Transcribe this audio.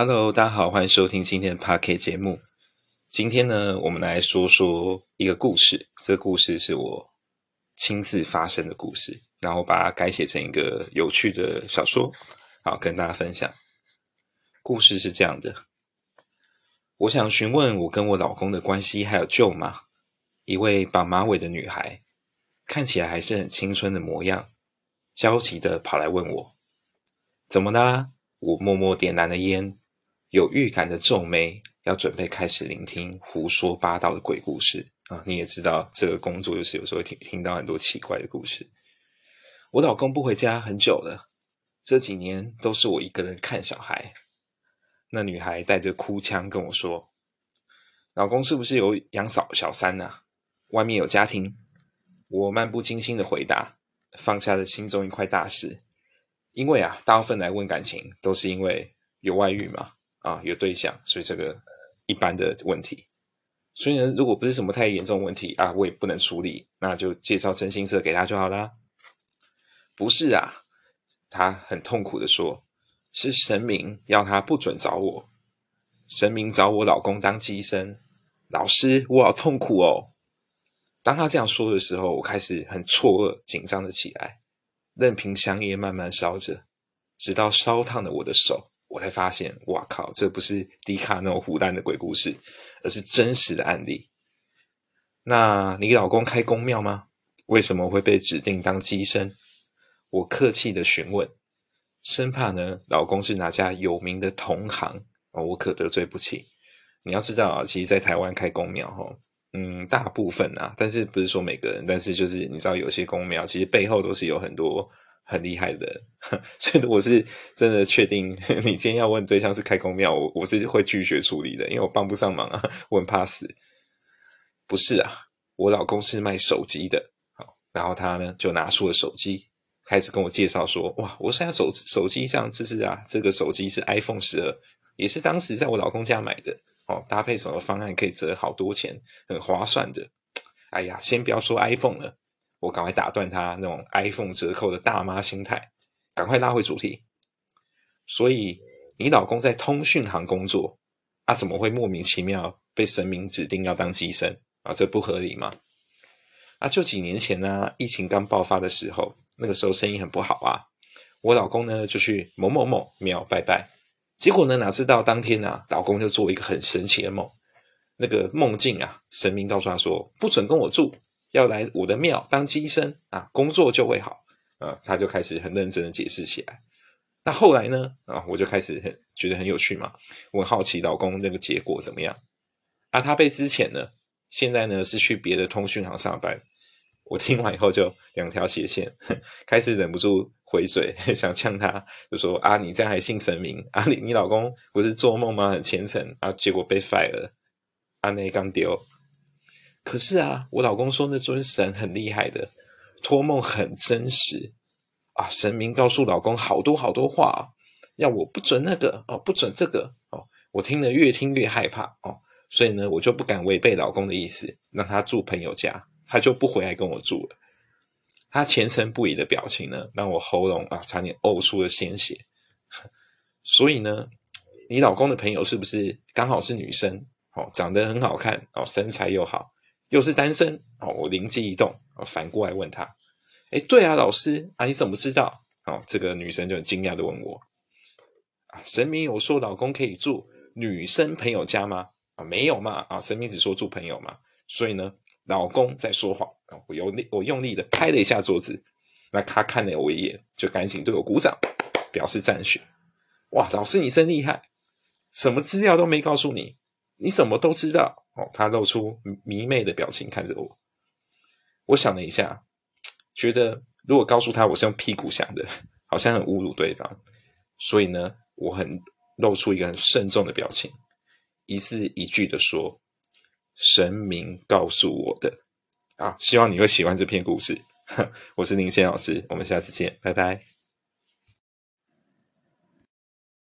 Hello，大家好，欢迎收听今天的 p a r k 节目。今天呢，我们来说说一个故事。这个故事是我亲自发生的故事，然后把它改写成一个有趣的小说，好跟大家分享。故事是这样的：我想询问我跟我老公的关系，还有舅妈，一位绑马尾的女孩，看起来还是很青春的模样，焦急的跑来问我：“怎么啦？”我默默点燃了烟。有预感的皱眉，要准备开始聆听胡说八道的鬼故事啊！你也知道，这个工作就是有时候听听到很多奇怪的故事。我老公不回家很久了，这几年都是我一个人看小孩。那女孩带着哭腔跟我说：“老公是不是有养小小三呢？外面有家庭？”我漫不经心的回答，放下了心中一块大石，因为啊，大部分来问感情都是因为有外遇嘛。啊，有对象，所以这个一般的问题，所以呢，如果不是什么太严重问题啊，我也不能处理，那就介绍真心社给他就好啦。不是啊，他很痛苦的说，是神明要他不准找我，神明找我老公当机生，老师，我好痛苦哦。当他这样说的时候，我开始很错愕、紧张的起来，任凭香烟慢慢烧着，直到烧烫了我的手。我才发现，哇靠！这不是迪卡那种胡乱的鬼故事，而是真实的案例。那你老公开公庙吗？为什么会被指定当机身？我客气的询问，生怕呢老公是哪家有名的同行哦，我可得罪不起。你要知道啊，其实，在台湾开公庙，哈，嗯，大部分啊，但是不是说每个人，但是就是你知道，有些公庙其实背后都是有很多。很厉害的，所以我是真的确定，你今天要问对象是开公庙，我我是会拒绝处理的，因为我帮不上忙啊，我很怕死。不是啊，我老公是卖手机的，好，然后他呢就拿出了手机，开始跟我介绍说，哇，我现在手手机上这是啊，这个手机是 iPhone 十二，也是当时在我老公家买的，哦，搭配什么方案可以折好多钱，很划算的。哎呀，先不要说 iPhone 了。我赶快打断他那种 iPhone 折扣的大妈心态，赶快拉回主题。所以你老公在通讯行工作，他怎么会莫名其妙被神明指定要当机生啊？这不合理吗？啊，就几年前呢，疫情刚爆发的时候，那个时候生意很不好啊。我老公呢就去某某某庙拜拜，结果呢哪知道当天呢，老公就做一个很神奇的梦。那个梦境啊，神明告诉他说，不准跟我住。要来我的庙当机生啊，工作就会好啊，他就开始很认真的解释起来。那后来呢啊，我就开始很觉得很有趣嘛，我很好奇老公那个结果怎么样啊？他被之前呢，现在呢是去别的通讯行上班。我听完以后就两条斜线，开始忍不住回嘴，想呛他，就说啊，你这样还信神明啊？你你老公不是做梦吗？很虔诚啊，结果被 fire 了，啊那刚丢。可是啊，我老公说那尊神很厉害的，托梦很真实啊。神明告诉老公好多好多话，要我不准那个哦，不准这个哦。我听了越听越害怕哦，所以呢，我就不敢违背老公的意思，让他住朋友家，他就不回来跟我住了。他虔诚不已的表情呢，让我喉咙啊差点呕出了鲜血。所以呢，你老公的朋友是不是刚好是女生？哦，长得很好看哦，身材又好。又是单身哦，我灵机一动，反过来问他：“哎，对啊，老师啊，你怎么知道？”哦，这个女生就很惊讶的问我：“啊，神明有说老公可以住女生朋友家吗？啊，没有嘛，啊，神明只说住朋友嘛。所以呢，老公在说谎。我用力，我用力的拍了一下桌子，那他看了我一眼，就赶紧对我鼓掌，表示赞许。哇，老师你真厉害，什么资料都没告诉你，你怎么都知道？”哦，他露出迷妹的表情看着我。我想了一下，觉得如果告诉他我是用屁股想的，好像很侮辱对方，所以呢，我很露出一个很慎重的表情，一字一句的说：“神明告诉我的。”啊，希望你会喜欢这篇故事。我是林先老师，我们下次见，拜拜。